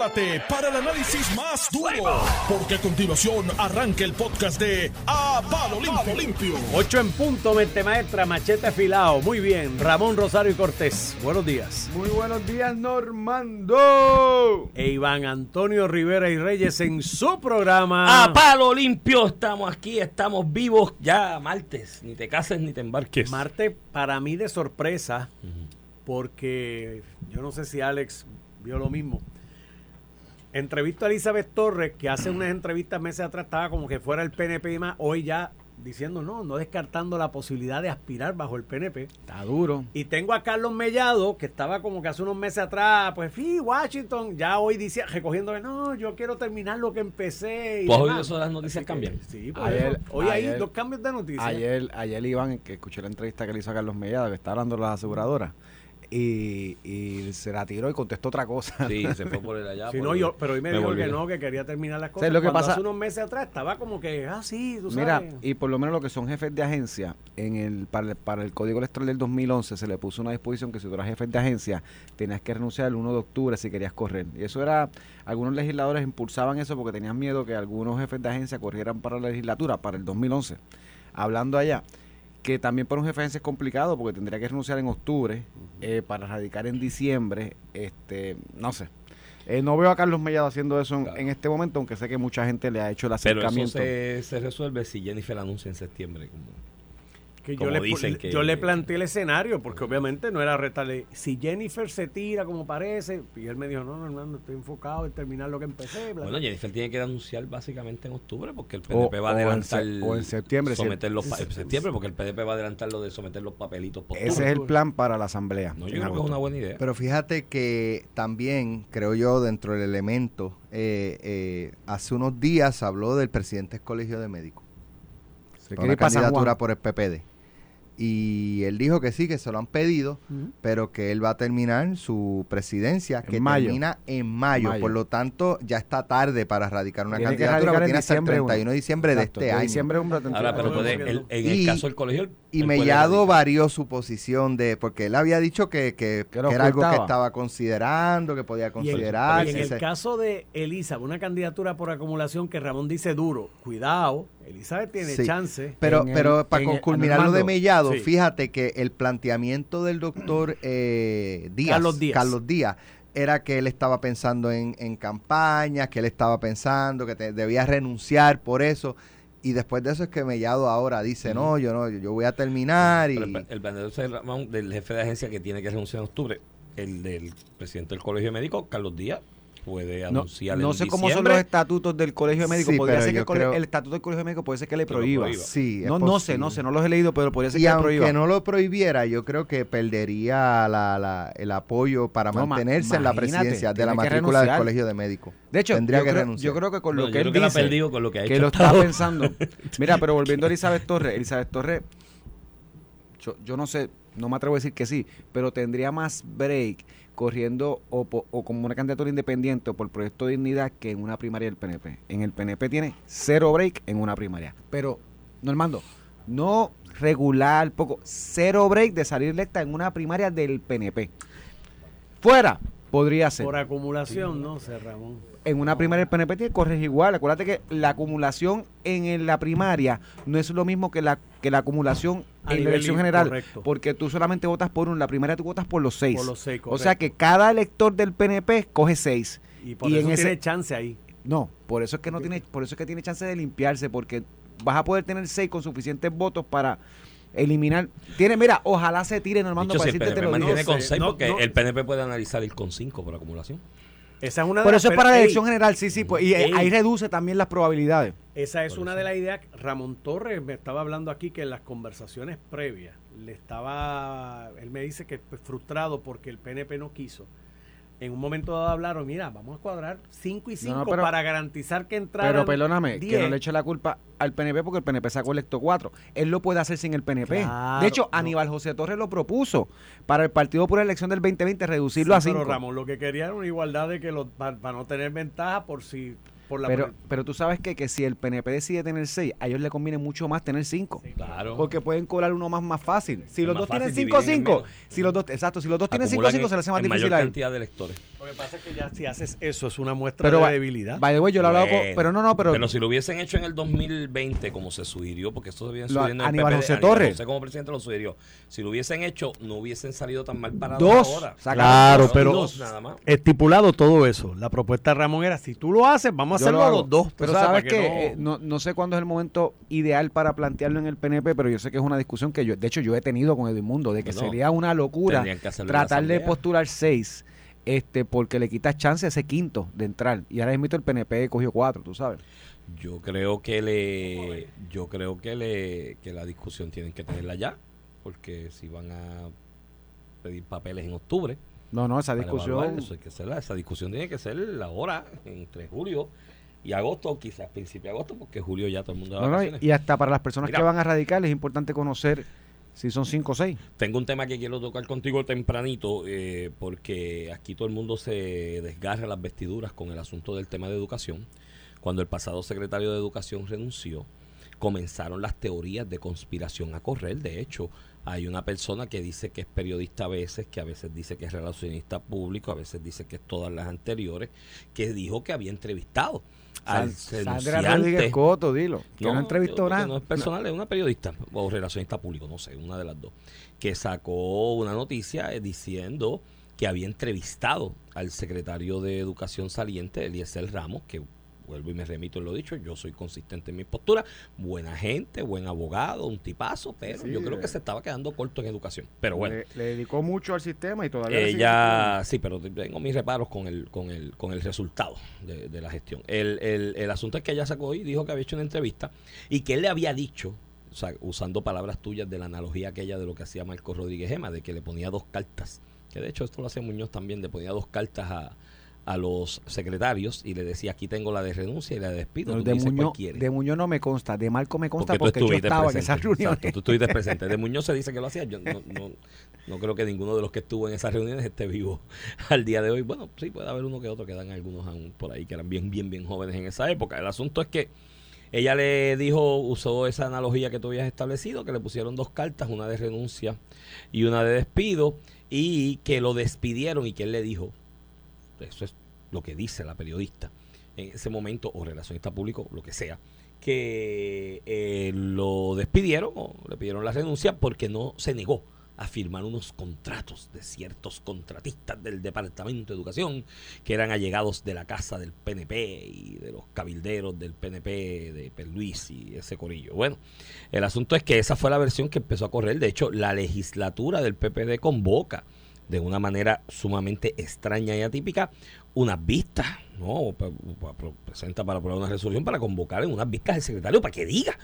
prepárate para el análisis más duro, porque a continuación arranca el podcast de A Palo Limpio. Limpio. 8 en punto, mente maestra, machete afilado. Muy bien, Ramón Rosario y Cortés. Buenos días. Muy buenos días, Normando. E Iván Antonio Rivera y Reyes en su programa. A palo limpio estamos aquí, estamos vivos ya martes. Ni te cases ni te embarques. Marte para mí de sorpresa, porque yo no sé si Alex vio lo mismo. Entrevisto a Elizabeth Torres, que hace unas entrevistas meses atrás estaba como que fuera el PNP y más. Hoy ya diciendo no, no descartando la posibilidad de aspirar bajo el PNP. Está duro. Y tengo a Carlos Mellado, que estaba como que hace unos meses atrás, pues sí, Washington, ya hoy dice, recogiendo, no, yo quiero terminar lo que empecé. Y ¿Tú has demás. oído eso de las noticias Así que, cambian? Sí, por Ayer- eso. Hoy hay dos cambios de noticias. Ayer, ayer Iván, que escuché la entrevista que le hizo a Carlos Mellado, que está hablando de las aseguradoras, y, y se la tiró y contestó otra cosa. Sí, se fue por el allá. Sí, por no, el- yo, pero hoy me, me dijo que no, que quería terminar las cosas. ¿Sabes lo que Cuando pasa? Hace unos meses atrás estaba como que, ah, sí, tú Mira, sabes. y por lo menos lo que son jefes de agencia, en el para, el para el Código Electoral del 2011 se le puso una disposición que si tú eras jefe de agencia tenías que renunciar el 1 de octubre si querías correr. Y eso era, algunos legisladores impulsaban eso porque tenían miedo que algunos jefes de agencia corrieran para la legislatura, para el 2011. Hablando allá, que también para un jefe de agencia es complicado porque tendría que renunciar en octubre eh, para radicar en diciembre, este, no sé. Eh, no veo a Carlos Mellado haciendo eso en, Claro. en este momento, aunque sé que mucha gente le ha hecho el Pero eso acercamiento. se, se resuelve si Jennifer anuncia en septiembre. Como, que yo le, dicen que- yo le planteé el escenario, porque obviamente no era retarle. Si Jennifer se tira como parece, y él me dijo, no, no, hermano, estoy enfocado en terminar lo que empecé. bla, bueno, bla". Jennifer tiene que anunciar básicamente en octubre porque el O- PDP va a adelantar. o en septiembre, Someter los en septiembre porque el PDP va a adelantar lo de someter los papelitos. por Ese es el plan para la asamblea. No, yo creo que es una buena idea. Pero fíjate que también, creo yo, dentro del elemento, eh, eh, hace unos días habló del presidente del Colegio de Médicos. Se quiere candidatura por el PPD. Y él dijo que sí, que se lo han pedido, pero que él va a terminar su presidencia, En que mayo. termina en mayo. Mayo. Por lo tanto, ya está tarde para radicar una Tiene que candidatura que en tiene hasta el diciembre 31 de diciembre Exacto, de este año. diciembre es un Ahora, pero puede, el- en el Y- caso del colegio. Y Mellado varió su posición de, porque él había dicho que, que- Que que era algo que estaba considerando, que podía Y en, considerar. y en que el caso de Elizabeth, una candidatura por acumulación que Ramón dice duro, cuidado, Elizabeth tiene Sí. chance. Pero, el- pero para culminar lo de Armando, Sí. fíjate que el planteamiento del doctor eh, Díaz, Carlos Díaz. Carlos Díaz, era que él estaba pensando en, en campañas, que él estaba pensando que te- debía renunciar por eso. Y después de eso es que Mellado ahora dice, no, yo no, yo voy a terminar. Y, Pero el, planteamiento del jefe de agencia que tiene que renunciar en octubre, el del presidente del Colegio Médico, Carlos Díaz, puede No, anunciar no en sé cómo son diciembre. los estatutos del Colegio de Médicos. Sí, podría ser que el, creo- el estatuto del Colegio de Médicos puede ser que le Que lo prohíba. prohíba. sí, No, no sé, no sé, no los he leído, pero podría ser Y que le aunque prohíba. no lo prohibiera, yo creo que perdería la- la- el apoyo para No, ma- mantenerse en la presidencia de la que matrícula del. Colegio de Médicos. De hecho, tendría yo, que creo, renunciar. yo creo que con No, lo yo que creo él que dice, perdido con lo que ha que hecho lo hasta está pensando. Mira, pero volviendo a Elizabeth Torres, Elizabeth Torres, yo, yo no sé, no me atrevo a decir que sí, pero tendría más break corriendo o, o como una candidatura independiente o por Proyecto Dignidad que en una primaria del PNP. En el PNP tiene cero break en una primaria. Pero, Normando, no regular, poco, cero break de salir electa en una primaria del PNP. Fuera, podría ser Por acumulación, no sé, Ramón. en una primaria del PNP tiene corres igual. Acuérdate que la acumulación en el- la primaria no es lo mismo que la que la acumulación A en la elección general. correcto. Porque tú solamente votas por uno. La primaria tú votas por los seis. Por los seis, o sea que cada elector del PNP coge seis. Y por y eso en ese- tiene chance ahí. No, por eso es que no tiene, por eso es que tiene chance de limpiarse, porque vas a poder tener seis con suficientes votos para eliminar. Tiene, mira, ojalá se tire Normando Dicho, para si el PNP lo digo. mantiene No con sé, 6 no, porque no. el PNP puede analizar ir con 5 por acumulación. Esa es una de Por las- eso es pero, para la ey, elección general, sí, sí, pues, y eh, Ey. ahí reduce también las probabilidades. Esa es Por una eso. de las ideas. Ramón Torres me estaba hablando aquí que en las conversaciones previas le estaba. Él me dice que pues, frustrado porque el PNP no quiso. En un momento dado hablaron, mira, vamos a cuadrar 5 y 5 No, no, pero- para garantizar que entraran. Pero perdóname, que 10. no le eche la culpa al PNP porque el PNP sacó electo 4. Él lo puede hacer sin el PNP. Claro, de hecho, no. Aníbal José Torres lo propuso para el Partido por la elección del 2020 reducirlo a Sí, 5. pero Ramón lo que quería era una igualdad de que los para, no tener ventaja por si por la Pero, pero tú sabes que, que si el PNP decide tener 6, a ellos les conviene mucho más tener 5. Claro. Porque pueden cobrar uno más más fácil. Si Es los más dos tienen fácil, 5 dividen en 5, menos. si los dos, exacto, si los dos tienen 5 Acumulan 5 se les hace más en difícil mayor a él. cantidad de electores. Ok, que pasa es que ya si haces eso es una muestra Pero de debilidad. By the way, yo lo con- pero no, no, pero, si lo hubiesen hecho en el 2020, como se sugirió, porque esto se viene Lo- en el Aníbal PPD, José Aníbal Torres. José como presidente lo sugirió. Si lo hubiesen hecho, no hubiesen salido tan mal parados Dos. ahora. Claro, dos. pero Dos nada más. estipulado todo eso. La propuesta de Ramón era, si tú lo haces, vamos a Yo hacerlo lo a los dos. Pero sabes, que no- no... no, sé cuándo es el momento ideal para plantearlo en el PNP, pero yo sé que es una discusión que yo, de hecho, yo he tenido con Edmundo, de que sería una locura tratar de postular seis, este, porque le quitas chance a ese quinto de entrar. Y ahora mismo el PNP cogió cuatro, tú sabes. Yo creo que le, yo creo que le, que la discusión tienen que tenerla ya, porque si van a pedir papeles en octubre, No, no, esa discusión. eso hay que hacerla. esa discusión tiene que ser ahora, entre julio y agosto, quizás principio de agosto, porque julio ya todo el mundo de No, y hasta para las personas Mira. que van a radicar es importante conocer si son cinco o seis. Tengo un tema que quiero tocar contigo tempranito, eh, porque aquí todo el mundo se desgarra las vestiduras con el asunto del tema de educación. Cuando el pasado secretario de Educación renunció, comenzaron las teorías de conspiración a correr. De hecho, hay una persona que dice que es periodista a veces, que a veces dice que es relacionista público, a veces dice que es todas las anteriores, que dijo que había entrevistado al San- Sandra. Rodríguez Coto, dilo. Que no, entrevistó nada. No es personal, es una periodista o relacionista público, no sé, una de las dos, que sacó una noticia eh, diciendo que había entrevistado al secretario de Educación saliente, Eliezer Ramos, que vuelvo y me remito en lo dicho, yo soy consistente en mi postura, buena gente, buen abogado, un tipazo, pero Sí, yo creo eh. que se estaba quedando corto en educación. Pero bueno. Le, le dedicó mucho al sistema y todavía. Ella, sí, pero tengo mis reparos con el, con el, con el resultado de, de la gestión. El, el, el asunto es que ella sacó y dijo que había hecho una entrevista y que él le había dicho, o sea, usando palabras tuyas de la analogía aquella de lo que hacía Marco Rodríguez Gema, de que le ponía dos cartas, que de hecho esto lo hacía Muñoz también, le ponía dos cartas a, a los secretarios y le decía, aquí tengo la de renuncia y la de despido, tú de, dices Muñoz, de Muñoz no me consta, de Marco me consta Porque porque, tú yo estaba en reuniones. Exacto, tú estuviste presente. De Muñoz se dice que lo hacía. Yo no, no, no creo que ninguno de los que estuvo en esas reuniones esté vivo al día de hoy. Bueno, sí, puede haber uno que otro, quedan algunos aún por ahí que eran bien, bien, bien jóvenes en esa época. El asunto es que ella le dijo, usó esa analogía que tú habías establecido, que le pusieron dos cartas, una de renuncia y una de despido, y que lo despidieron y que él le dijo, eso es lo que dice la periodista en ese momento, o relacionista público, lo que sea, que eh, lo despidieron o le pidieron la renuncia porque no se negó a firmar unos contratos de ciertos contratistas del Departamento de Educación que eran allegados de la casa del PNP y de los cabilderos del PNP de Perluis y ese corillo. Bueno, el asunto es que esa fue la versión que empezó a correr. De hecho, la legislatura del PPD convoca de una manera sumamente extraña y atípica unas vistas, ¿no? Presenta para aprobar una resolución para convocar en unas vistas al secretario para que diga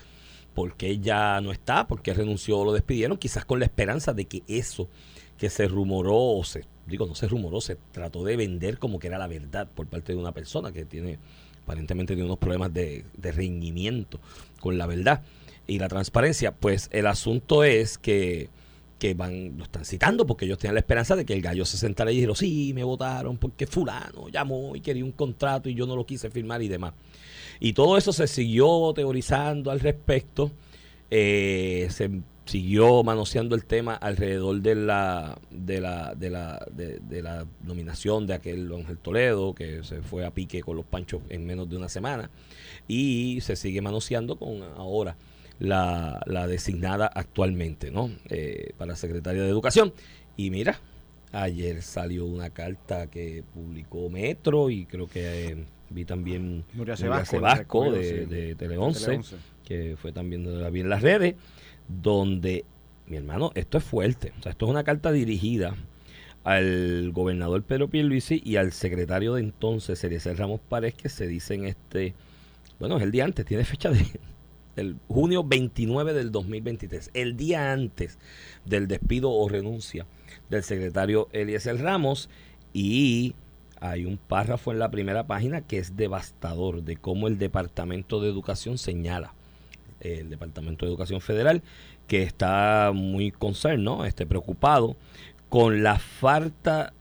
por qué ya no está, por qué renunció o lo despidieron, quizás con la esperanza de que eso que se rumoró, o se, digo, no se rumoró, se trató de vender como que era la verdad por parte de una persona que tiene, aparentemente tiene unos problemas de, de reñimiento con la verdad y la transparencia, pues el asunto es que que van, lo están citando porque ellos tenían la esperanza de que el gallo se sentara y dijera, sí, me votaron porque fulano llamó y quería un contrato y yo no lo quise firmar y demás. Y todo eso se siguió teorizando al respecto, eh, se siguió manoseando el tema alrededor de la de la de la de, de la nominación de aquel Ángel Toledo que se fue a pique con los panchos en menos de una semana y se sigue manoseando con ahora la, la designada actualmente, ¿no? Eh, para secretaria de Educación. Y mira, ayer salió una carta que publicó Metro y creo que eh, vi también Nuria Sebasco, de, sí. de Tele Tele 11, 11. que fue también la vi en las redes, donde, mi hermano, esto es fuerte. O sea, esto es una carta dirigida al gobernador Pedro Pierluisi y al secretario de entonces, Eliezer Ramos Párez, que se dice en este, bueno, es el día antes, tiene fecha de el junio 29 del 2023, el día antes del despido o renuncia del secretario Eliezer Ramos y hay un párrafo en la primera página que es devastador de cómo el Departamento de Educación señala el Departamento de Educación Federal que está muy concern, ¿no? Este, preocupado con la falta,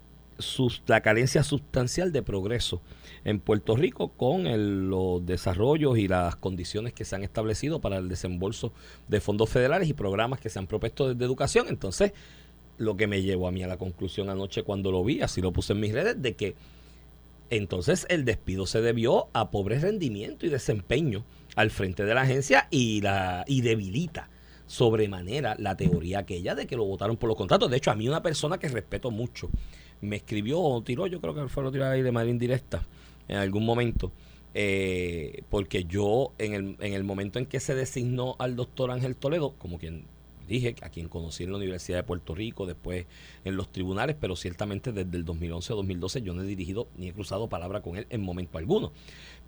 la carencia sustancial de progreso en Puerto Rico con el- los desarrollos y las condiciones que se han establecido para el desembolso de fondos federales y programas que se han propuesto desde educación. Entonces, lo que me llevó a mí a la conclusión anoche cuando lo vi, así lo puse en mis redes, de que entonces el despido se debió a pobre rendimiento y desempeño al frente de la agencia y, la, y debilita sobremanera la teoría aquella de que lo votaron por los contratos. De hecho, a mí una persona que respeto mucho me escribió o tiró, yo creo que fue lo tiró ahí de manera indirecta en algún momento, eh, porque yo en el, en el momento en que se designó al doctor Ángel Toledo, como quien dije, a quien conocí en la Universidad de Puerto Rico, después en los tribunales, pero ciertamente desde el 2011 o 2012 yo no he dirigido ni he cruzado palabra con él en momento alguno.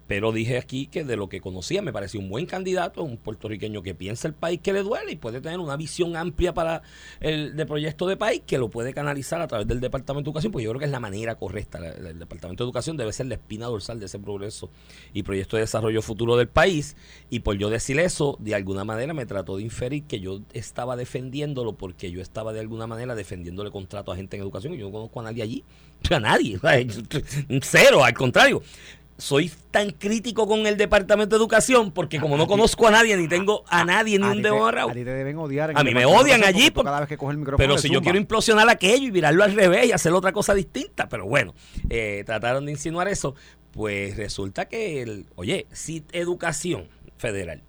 Pero dije aquí que de lo que conocía me parecía un buen candidato, un puertorriqueño que piensa el país que le duele y puede tener una visión amplia para el de proyecto de país que lo puede canalizar a través del Departamento de Educación, pues yo creo que es la manera correcta. El Departamento de Educación debe ser la espina dorsal de ese progreso y proyecto de desarrollo futuro del país. Y por yo decir eso, de alguna manera me trató de inferir que yo estaba defendiéndolo porque yo estaba de alguna manera defendiéndole contrato a gente en educación y yo no conozco a nadie allí. A nadie. Cero, al contrario soy tan crítico con el Departamento de Educación porque como no conozco a nadie ni tengo a nadie ni un dedo agarrado. A ti te deben odiar. A mí me odian allí pero si yo quiero implosionar aquello y virarlo al revés y hacer otra cosa distinta, pero bueno, eh, trataron de insinuar eso, pues resulta que, el, oye, si educación federal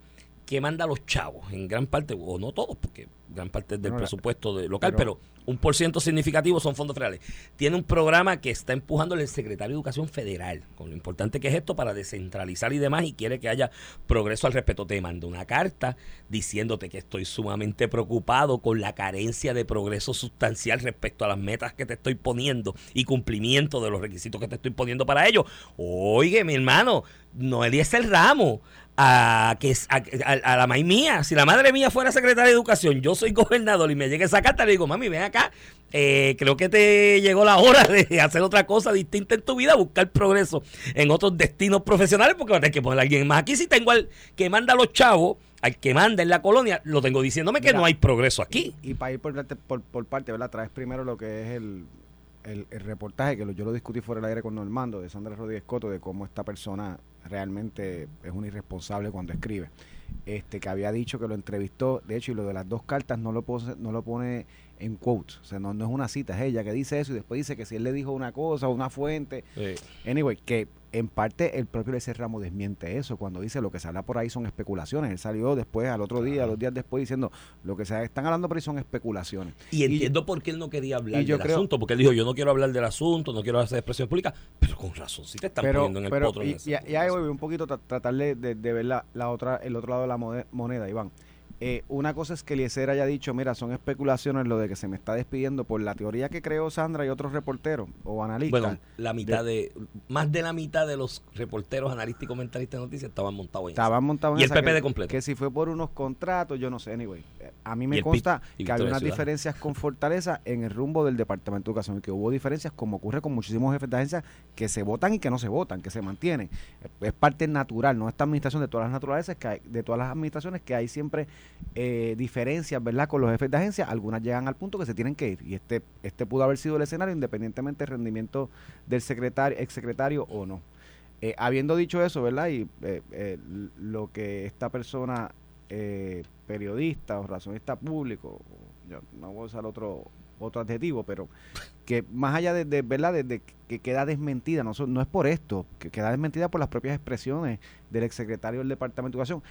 que manda los chavos en gran parte, o no todos, porque gran parte del presupuesto de local, pero, un por ciento significativo son fondos federales. Tiene un programa que está empujando el secretario de Educación Federal, con lo importante que es esto para descentralizar y demás, y quiere que haya progreso al respecto. Te mando una carta diciéndote que estoy sumamente preocupado con la carencia de progreso sustancial respecto a las metas que te estoy poniendo y cumplimiento de los requisitos que te estoy poniendo para ello. Oye, mi hermano, no es el ramo a, que, a, la maíz mía. Si la madre mía fuera secretaria de Educación, yo soy gobernador y me llega esa carta, le digo, mami, ven acá, eh, creo que te llegó la hora de hacer otra cosa distinta en tu vida, buscar progreso en otros destinos profesionales, porque va a tener que poner a alguien más. Aquí si tengo al que manda a los chavos, al que manda en la colonia, lo tengo diciéndome que no hay progreso aquí. Y, para ir por, por, por, parte, ¿verdad? Traes primero lo que es el, el, reportaje, que yo lo discutí fuera del aire con Normando, de Sandra Rodríguez Coto, de cómo esta persona realmente es un irresponsable cuando escribe. Este, que había dicho que lo entrevistó, de hecho, y lo de las dos cartas no lo, pone, no lo pone en quotes, o sea, no, no es una cita, es ella que dice eso y después dice que si él le dijo una cosa, una fuente. Anyway, que en parte el propio ese Ramos desmiente eso cuando dice lo que se habla por ahí son especulaciones. Él salió después, al otro día, dos días después, diciendo lo que se están hablando por ahí son especulaciones. Y entiendo por qué él no quería hablar del asunto, porque él dijo, yo no quiero hablar del asunto, no quiero hacer expresión pública, pero con razón, si te están poniendo en el potro. Y, y, ahí voy un poquito tratar de, de, ver la, la, otra, el otro lado de la moneda, Iván. Eh, una cosa es que Eliezer haya dicho, mira, son especulaciones lo de que se me está despidiendo por la teoría que creó Sandra y otros reporteros o analistas. Bueno, la mitad de, más de la mitad de los reporteros, analistas y comentaristas de noticias estaban montados en Estaban montados en Y el PP de completo. Que si fue por unos contratos, yo no sé, anyway. A mí me consta que hay unas diferencias con Fortaleza en el rumbo del Departamento de Educación y que hubo diferencias como ocurre con muchísimos jefes de agencia que se votan y que no se votan, que se mantienen. Es parte natural, no esta administración de todas las naturalezas, que hay, de todas las administraciones que hay siempre eh, diferencias, ¿verdad? Con los jefes de agencia, algunas llegan al punto que se tienen que ir y este este pudo haber sido el escenario independientemente del rendimiento del secretario, exsecretario o no. Eh, habiendo dicho eso, ¿verdad? Y eh, lo que esta persona periodista o razonista público, yo no voy a usar otro otro adjetivo, pero que más allá de, verdad, de, que queda desmentida, no, no es por esto, que queda desmentida por las propias expresiones del exsecretario del Departamento de Educación,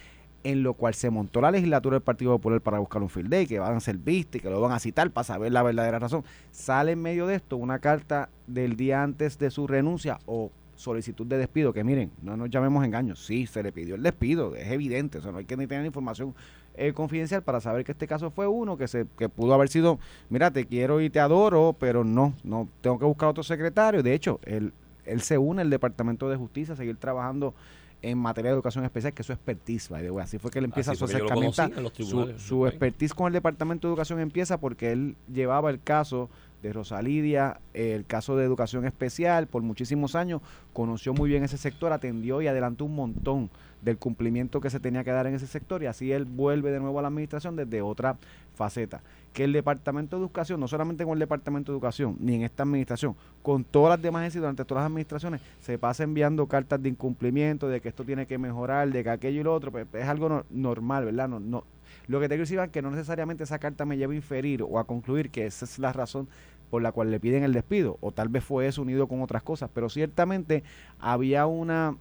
en lo cual se montó la legislatura del Partido Popular para buscar un field day, que van a ser vistos que lo van a citar para saber la verdadera razón. Sale en medio de esto una carta del día antes de su renuncia o solicitud de despido, que miren, no nos llamemos engaños, sí, se le pidió el despido, es evidente, o no hay que ni tener información eh, confidencial para saber que este caso fue uno, que se que pudo haber sido, mira, te quiero y te adoro, pero no, no, tengo que buscar otro secretario, de hecho, él, él se une al Departamento de Justicia a seguir trabajando en materia de educación especial, que es su expertise, así fue que él empieza su acercamiento, su, su expertise con el Departamento de Educación empieza porque él llevaba el caso de Rosalidia, el caso de educación especial, por muchísimos años, conoció muy bien ese sector, atendió y adelantó un montón del cumplimiento que se tenía que dar en ese sector y así él vuelve de nuevo a la administración desde otra faceta. Que el Departamento de Educación, no solamente con el Departamento de Educación, ni en esta administración, con todas las demás y durante todas las administraciones, se pasa enviando cartas de incumplimiento, de que esto tiene que mejorar, de que aquello y lo otro, pues es algo normal, ¿verdad? No, no, Lo que te quiero decir es que no necesariamente esa carta me lleva a inferir o a concluir que esa es la razón por la cual le piden el despido, o tal vez fue eso unido con otras cosas, pero ciertamente había una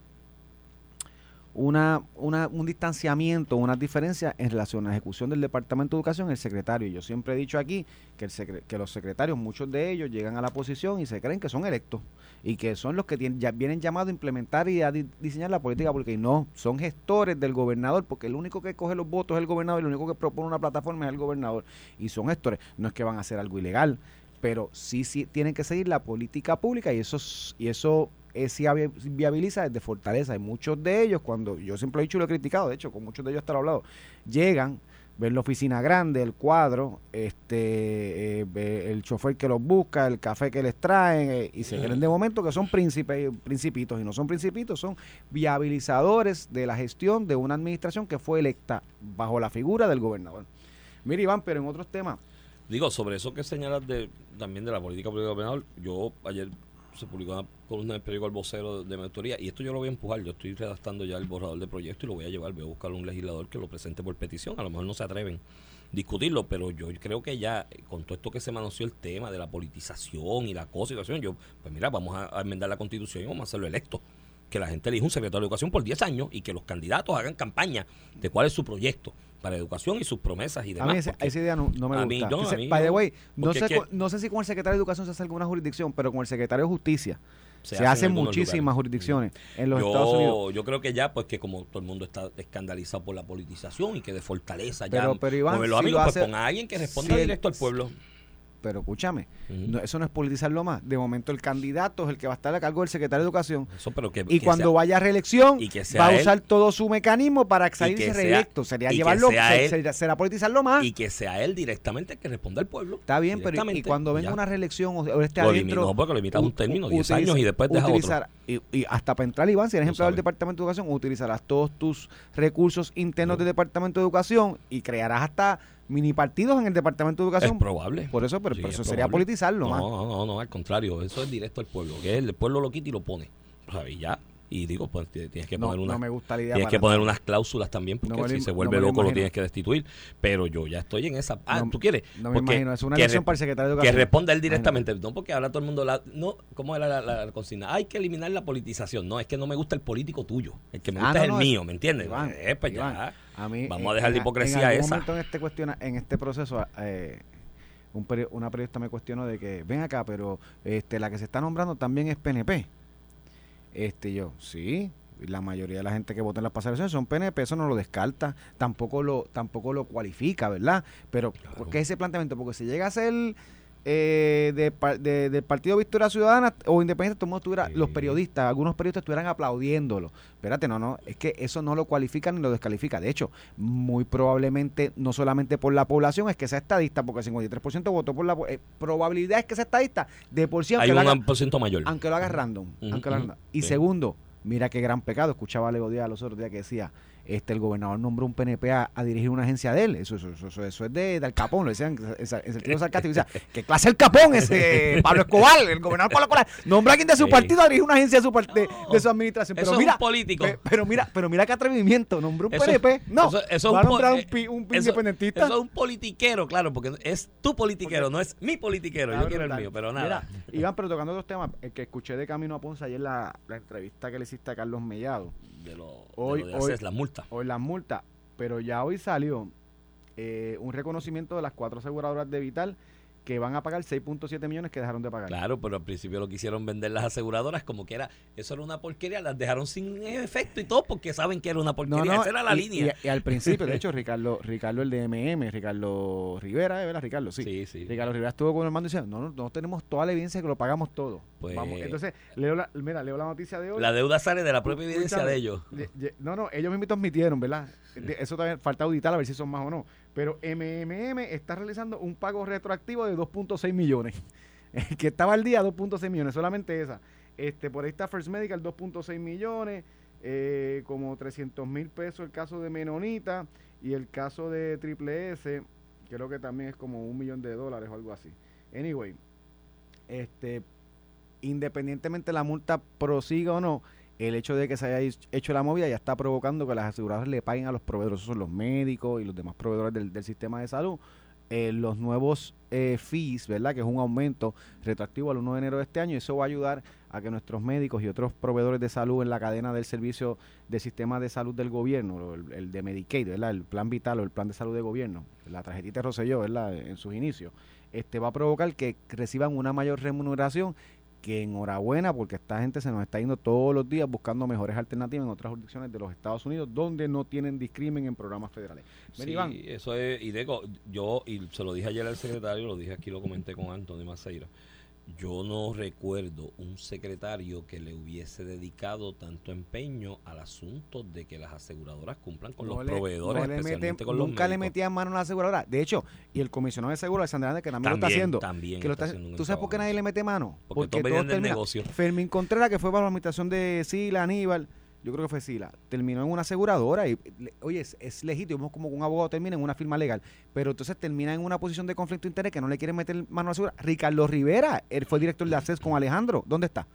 una, una, un distanciamiento, una diferencia en relación a la ejecución del Departamento de Educación el secretario. Yo siempre he dicho aquí que, el que los secretarios, muchos de ellos, llegan a la posición y se creen que son electos y que son los que tienen, ya vienen llamados a implementar y a diseñar la política porque no, son gestores del gobernador porque el único que coge los votos es el gobernador y el único que propone una plataforma es el gobernador y son gestores. No es que van a hacer algo ilegal, pero sí, sí tienen que seguir la política pública y eso, y eso eh, sí viabiliza desde Fortaleza. Y muchos de ellos, cuando yo siempre he dicho y lo he criticado, de hecho, con muchos de ellos hasta lo he hablado, llegan, ven la oficina grande, el cuadro, este eh, el chofer que los busca, el café que les traen, eh, y se creen de momento que son príncipes, principitos, y no son principitos, son viabilizadores de la gestión de una administración que fue electa bajo la figura del gobernador. Mira, Iván, pero en otros temas. Digo, sobre eso que señalas de, también de la política pública gobernador, yo ayer se publicó una columna del periódico El Vocero de Mentoría y esto yo lo voy a empujar, yo estoy redactando ya el borrador de proyecto y lo voy a llevar, voy a buscar un legislador que lo presente por petición, a lo mejor no se atreven a discutirlo, pero yo creo que ya eh, con todo esto que se manoseó el tema de la politización y la cosa y situación, yo, pues mira, vamos a enmendar la constitución y vamos a hacerlo electo que la gente elija un secretario de educación por 10 años y que los candidatos hagan campaña de cuál es su proyecto para educación y sus promesas y demás. A mí esa, idea no, me gusta. by the way, no sé, no sé si con el secretario de educación se hace alguna jurisdicción, pero con el secretario de justicia se, hacen muchísimas jurisdicciones en los Estados Unidos. Yo creo que ya, pues que como todo el mundo está escandalizado por la politización y que de fortaleza ya, pero, Iván, los amigos, pues ponga a alguien que responda directo al pueblo pero escúchame, eso no es politizarlo más. De momento el candidato es el que va a estar a cargo del secretario de Educación. y cuando vaya a reelección, va a usar todo su mecanismo para salir y reelecto. Sería llevarlo, será politizarlo más. Y que sea él directamente el que responda al pueblo. Está bien, pero y, cuando venga una reelección o, este adentro... No, porque lo limitas un término, 10 años y después deja otro. Y, y, hasta para entrar, Iván, si eres empleado del Departamento de Educación, utilizarás todos tus recursos internos del Departamento de Educación y crearás hasta mini partidos en el Departamento de Educación. Es probable. Por eso, pero, eso sería politizarlo. No, no, no, no, al contrario, eso es directo al pueblo, que el pueblo lo quita y lo pone. O y ya, y digo, pues tienes que poner, una, tienes que poner unas cláusulas también, porque si se vuelve loco lo tienes que destituir. Pero yo ya estoy en esa. Ah, ¿tú quieres? No me imagino, es una elección para el secretario de Educación. Que responda él directamente. No, porque ahora todo el mundo. La, no, ¿Cómo era la, consigna? Hay que eliminar la politización. No, es que no me gusta el político tuyo. El que me ah, gusta es el mío, ¿me entiendes? eh, pues ya. Vamos a dejar la hipocresía en esa. Momento en este, cuestiona, en este proceso. Eh, un una periodista me cuestionó de que ven acá, pero este la que se está nombrando también es PNP. Este yo, sí, la mayoría de la gente que vota en las pasarelas son PNP, eso no lo descarta, tampoco lo, tampoco lo cualifica, ¿verdad? Pero, ¿por qué ese planteamiento? Porque si llega a ser eh, de, del Partido Victoria Ciudadana o Independiente, todo estuviera, los periodistas, algunos periodistas estuvieran aplaudiéndolo. Espérate, no, no, es que eso no lo cualifica ni lo descalifica. De hecho, muy probablemente, no solamente por la población, es que sea estadista, porque el 53% votó por la eh, probabilidad es que sea estadista de por sí, aunque Hay un por ciento mayor. Aunque lo haga random. Y segundo, mira qué gran pecado, escuchaba a Leo Díaz los otros días que decía, este el gobernador nombró un PNP a, dirigir una agencia de él. Eso, eso, eso, eso es de, del Capón, lo decían en sentido sarcástico. Decía, ¿qué clase el Capón ese Pablo Escobar, el gobernador Pablo Escobar? Nombra a alguien de su partido a dirigir una agencia de su, de, su administración. Pero eso mira, es un político. pero mira, pero mira qué atrevimiento. Nombró un PNP. No, eso, eso va a nombrar un, un, independentista. Eso es un politiquero, claro, porque es tu politiquero, no es mi politiquero. Yo quiero el mío, pero nada. Mira, Iván, pero tocando otros temas, el que escuché de Camino a Ponce ayer la, la entrevista que le hiciste a Carlos Mellado de lo, hoy, de, hoy, la multa. Hoy la multa, pero ya hoy salió eh, un reconocimiento de las cuatro aseguradoras de Vital que van a pagar 6.7 millones que dejaron de pagar. Claro, pero al principio lo quisieron vender las aseguradoras como que era, eso era una porquería, las dejaron sin efecto y todo porque saben que era una porquería, esa era la línea. Y, al principio, de hecho, Ricardo, Ricardo el DMM, Ricardo Rivera, ¿verdad? Ricardo, sí. Sí, sí. Ricardo Rivera estuvo con el mando y decía, no, no, no tenemos toda la evidencia que lo pagamos todo. Pues, Vamos, entonces, leo la, mira, leo la noticia de hoy. La deuda sale de la propia evidencia de ellos. no, no, ellos mismos admitieron, ¿verdad? Eso también falta auditar a ver si son más o no. Pero MMM está realizando un pago retroactivo de 2.6 millones. que estaba al día 2.6 millones, solamente esa. Este, por ahí está First Medical 2.6 millones, eh, como 300 mil pesos el caso de Menonita y el caso de Triple S, creo que también es como un millón de dólares o algo así. Anyway, este, independientemente la multa prosiga o no, el hecho de que se haya hecho la movida ya está provocando que las aseguradoras le paguen a los proveedores, esos son los médicos y los demás proveedores del, sistema de salud, eh, los nuevos eh, fees, ¿verdad? Que es un aumento retroactivo al 1 de enero de este año y eso va a ayudar a que nuestros médicos y otros proveedores de salud en la cadena del servicio del sistema de salud del gobierno, el, de Medicaid. El plan vital o el plan de salud de gobierno, la tarjetita de Rosselló, ¿verdad? En sus inicios, este va a provocar que reciban una mayor remuneración que enhorabuena porque esta gente se nos está yendo todos los días buscando mejores alternativas en otras jurisdicciones de los Estados Unidos donde no tienen discrimen en programas federales. Iván. Sí, eso es, y digo, yo, y se lo dije ayer al secretario, lo dije aquí, lo comenté con Antonio Maceira, yo no recuerdo un secretario que le hubiese dedicado tanto empeño al asunto de que las aseguradoras cumplan con no los le- proveedores, no especialmente meten- con los nunca le metían mano a la aseguradora. De hecho, y el comisionado de seguro, Alexander Hernández, que también, lo está haciendo. también que lo está está- haciendo ¿Tú sabes por qué nadie le mete mano? Porque todos venían del negocio. Fermín Contreras, que fue bajo la administración de Sila, Aníbal, yo creo que fue Sila, terminó en una aseguradora y, oye, es, es legítimo como un abogado termina en una firma legal, pero entonces termina en una posición de conflicto de interés que no le quieren meter mano a la aseguradora. Ricardo Rivera, él fue director de ACES con Alejandro, ¿dónde está?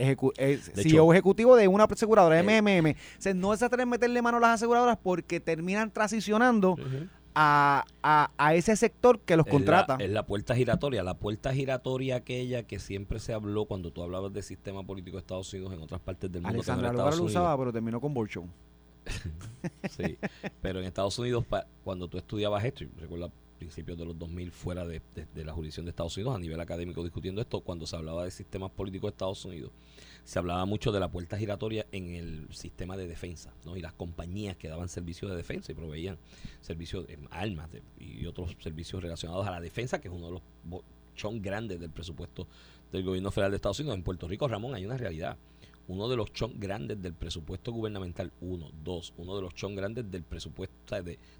Ejecu es De CEO hecho, ejecutivo de una aseguradora, eh, MMM. O sea, no es atrever meterle mano a las aseguradoras porque terminan transicionando Ujú. A, a- a ese sector que los Es la- contrata. Es la, puerta giratoria. La puerta giratoria aquella que siempre se habló cuando tú hablabas del sistema político de Estados Unidos en otras partes del mundo. no Alexandra Estados lo usaba, pero terminó con Show. Sí, pero en Estados Unidos, pa- cuando tú estudiabas esto, y recuerdo a principios de los 2000 fuera de, de- de la jurisdicción de Estados Unidos, a nivel académico discutiendo esto, cuando se hablaba de sistemas políticos de Estados Unidos, se hablaba mucho de la puerta giratoria en el sistema de defensa, ¿no? Y las compañías que daban servicios de defensa y proveían servicios de armas y otros servicios relacionados a la defensa, que es uno de los chon grandes del presupuesto del gobierno federal de Estados Unidos. En Puerto Rico, Ramón, hay una realidad uno de los chon grandes del presupuesto gubernamental, uno, dos, uno de los chon grandes del presupuesto,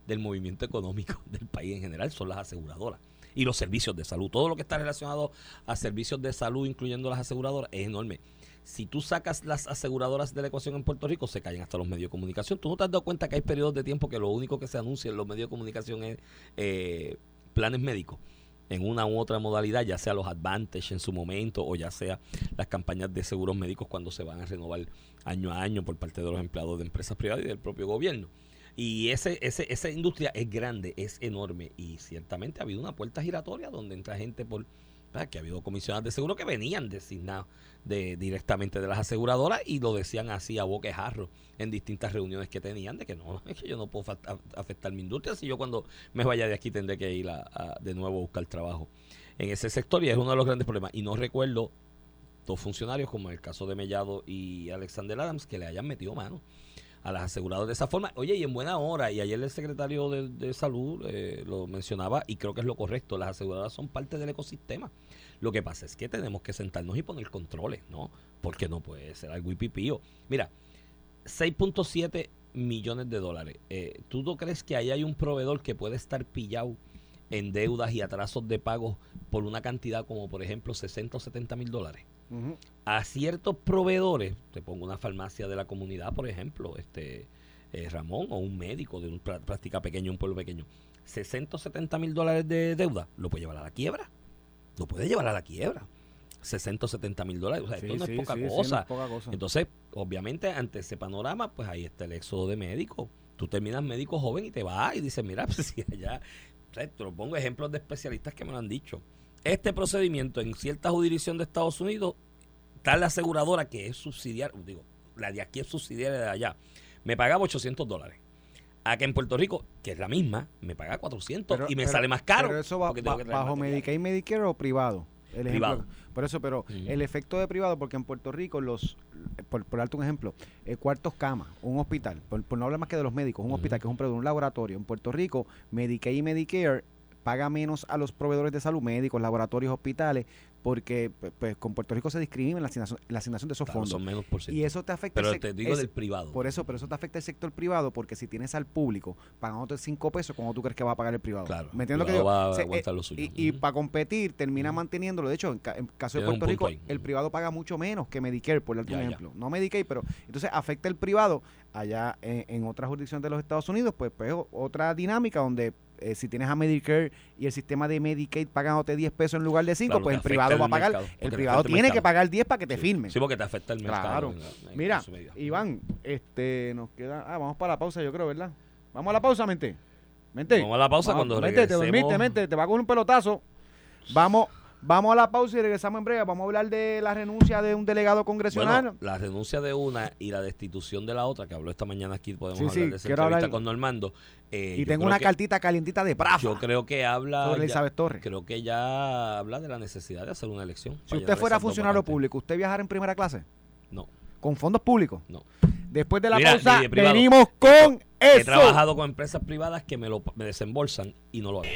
del movimiento económico del país en general son las aseguradoras y los servicios de salud. Todo lo que está relacionado a servicios de salud, incluyendo las aseguradoras, es enorme. Si tú sacas las aseguradoras de la ecuación en Puerto Rico, se caen hasta los medios de comunicación. ¿Tú no te has dado cuenta que hay periodos de tiempo que lo único que se anuncia en los medios de comunicación es eh, planes médicos? en una u otra modalidad, ya sea los Advantage en su momento o ya sea las campañas de seguros médicos cuando se van a renovar año a año por parte de los empleados de empresas privadas y del propio gobierno. Y ese, ese, esa industria es grande, es enorme y ciertamente ha habido una puerta giratoria donde entra gente por... que ha habido comisionados de seguro que venían designados de, directamente de las aseguradoras y lo decían así a boquejarro en distintas reuniones que tenían de que no, es que yo no puedo afectar mi industria si yo cuando me vaya de aquí tendré que ir a- de nuevo a buscar trabajo. En ese sector y es uno de los grandes problemas y no recuerdo dos funcionarios como en el caso de Mellado y Alexander Adams que le hayan metido mano a las aseguradoras de esa forma. Oye, y en buena hora, y ayer el secretario de, de Salud eh, lo mencionaba, y creo que es lo correcto, las aseguradoras son parte del ecosistema. Lo que pasa es que tenemos que sentarnos y poner controles, ¿no? Porque no puede ser algo hipipío. Mira, 6.7 millones de dólares. Eh, ¿Tú no crees que ahí hay un proveedor que puede estar pillado en deudas y atrasos de pagos por una cantidad como, por ejemplo, 60 o 70 mil dólares? A ciertos proveedores, te pongo una farmacia de la comunidad, por ejemplo, este eh, Ramón, o un médico de una prá- práctica pequeña, un pueblo pequeño, 60 o 70 mil dólares de deuda, lo puede llevar a la quiebra. Lo puede llevar a la quiebra. 60 o 70 mil dólares, o sea, esto no sí, es poca sí, sí, no cosa. es poca cosa. Entonces, obviamente, ante ese panorama, pues ahí está el éxodo de médicos. Tú terminas médico joven y te vas y dices, mira, pues si allá, o sea, te lo pongo ejemplos de especialistas que me lo han dicho. Este procedimiento en cierta jurisdicción de Estados Unidos, tal aseguradora que es subsidiaria, digo, la de aquí es subsidiaria de allá, me pagaba 800 dólares. Acá en Puerto Rico, que es la misma, me paga 400 Pero- y me pero- sale más caro. Pero eso va, bajo material. Medicaid, Medicare o privado. El ejemplo- Privado. por eso, pero el efecto de privado, porque en Puerto Rico, los por, por darte un ejemplo, eh, cuartos camas, un hospital, por, por no hablar más que de los médicos, un hospital que es un un laboratorio. En Puerto Rico, Medicaid y Medicare paga menos a los proveedores de salud, médicos, laboratorios, hospitales, porque pues, pues, con Puerto Rico se discrimina la asignación, la asignación de esos Claro, fondos. son menos por ciento. Y eso te afecta. Pero te digo es- del privado. Por eso, pero eso te afecta el sector privado, porque si tienes al público pagándote 5 pesos, ¿cómo tú crees que va a pagar el privado? Claro, ¿Me entiendes lo que privado digo? va a O sea, aguantar eh, lo suyo. Y, para competir termina manteniéndolo. De hecho, en, ca- en caso de Puerto Rico, ahí. el privado paga mucho menos que Medicare, por darte un ya. ejemplo. No Medicaid, pero entonces afecta el privado allá en, en otras jurisdicciones de los Estados Unidos, pues, pues otra dinámica donde eh, si tienes a Medicare y el sistema de Medicaid pagándote 10 pesos en lugar de 5, Claro, pues te el privado va a pagar, mercado, el te privado el tiene que pagar 10 para que te Sí. firmen. Sí, porque te afecta el mercado. Claro. en la- en Mira. Iván, este, nos queda, ah, vamos para la pausa, yo creo, ¿verdad? Vamos a la pausa, mente. Mente. Vamos a la pausa Vamos, cuando mente, te regresemos. dormiste, mente, te va a coger un pelotazo. Vamos, vamos a la pausa y regresamos en breve. Vamos a hablar de la renuncia de un delegado congresional. Bueno, la renuncia de una y la destitución de la otra, que habló esta mañana aquí, podemos Sí, hablar sí, de esa entrevista hablar- con Normando. Eh, y tengo una que- cartita calientita de Prafa Yo creo que habla. sobre ya- Elizabeth Torres. creo que ya habla de la necesidad de hacer una elección. Si usted fuera funcionario público, ¿usted viajar en primera clase? No, ¿Con fondos públicos? no. Después de la Mira, pausa, venimos con He eso. trabajado con empresas privadas que me lo me desembolsan y no lo hago.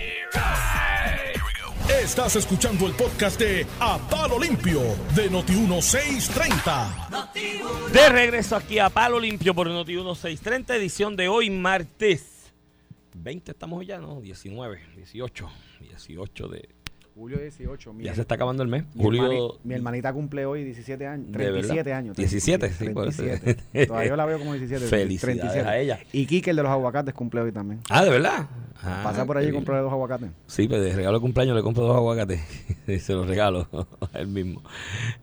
Estás escuchando el podcast de A Palo Limpio de Noti1630. De regreso aquí a Palo Limpio por Noti 1630, edición de hoy, martes 20, estamos ya, ¿no? 19, 18, 18 de... Julio 18, mi, Ya se está acabando el mes. mi Julio... hermani- mi hermanita cumple hoy 17 años. ¿De verdad? 37 años. 17, sí, puede ser. 37. Todavía yo la veo como 17. Felicidades 37. a ella. Y Kike, el de los aguacates, cumple hoy también. Ah, ¿de verdad? Ah, Pasa por allí y bien. compra dos aguacates. Sí, pues de regalo de cumpleaños le compro dos aguacates se los regalo a él mismo.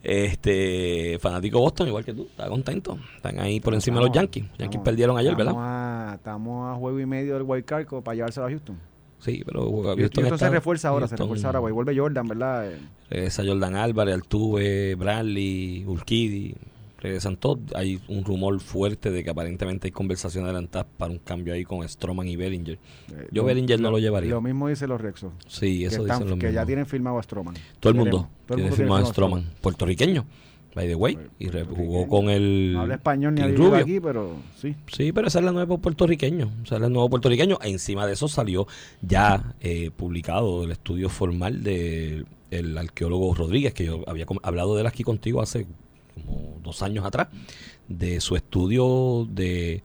Este, fanático Boston, igual que tú, está contento. Están ahí por encima de los Yankees. Yankees estamos- perdieron ayer, estamos ¿verdad? A, estamos a juego y medio del Wild Card para llevárselo a Houston. Sí, pero Houston, Houston, se refuerza ahora, se refuerza ahora. güey. Vuelve Jordan, ¿verdad? Eh, Regresa Jordan Álvarez, Altuve, Bradley, Urquidi. Regresan todos. Hay un rumor fuerte de que aparentemente hay conversaciones adelantadas para un cambio ahí con Stroman y Bellinger. eh, Yo Bellinger no lo llevaría. Lo mismo dicen los Rexos. Sí, Que, eso están- dicen los que ya tienen firmado a Stroman. Todo el mundo. Todo el tiene mundo firmado a Stroman. Puertorriqueño, by the way. Y jugó con el. No habla español ni Rubio. aquí, pero sí. Sí, pero ese es el nuevo puertorriqueño. Ese es el nuevo puertorriqueño. Encima de eso salió ya eh, publicado el estudio formal del el arqueólogo Rodríguez, que yo había hablado de él aquí contigo hace como dos años atrás, de su estudio de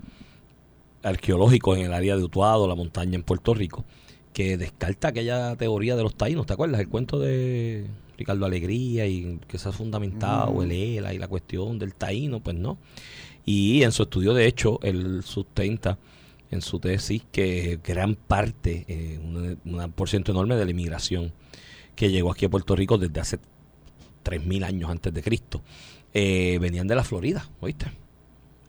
arqueológico en el área de Utuado, la montaña en Puerto Rico, que descarta aquella teoría de los taínos, ¿te acuerdas? El cuento de Ricardo Alegría y que se ha fundamentado Ujú. el ELA y la cuestión del taíno, pues no. Y en su estudio, de hecho, él sustenta en su tesis que gran parte, eh, un por ciento enorme de la inmigración que llegó aquí a Puerto Rico desde hace 3.000 años antes de Cristo, eh, venían de la Florida, ¿oíste?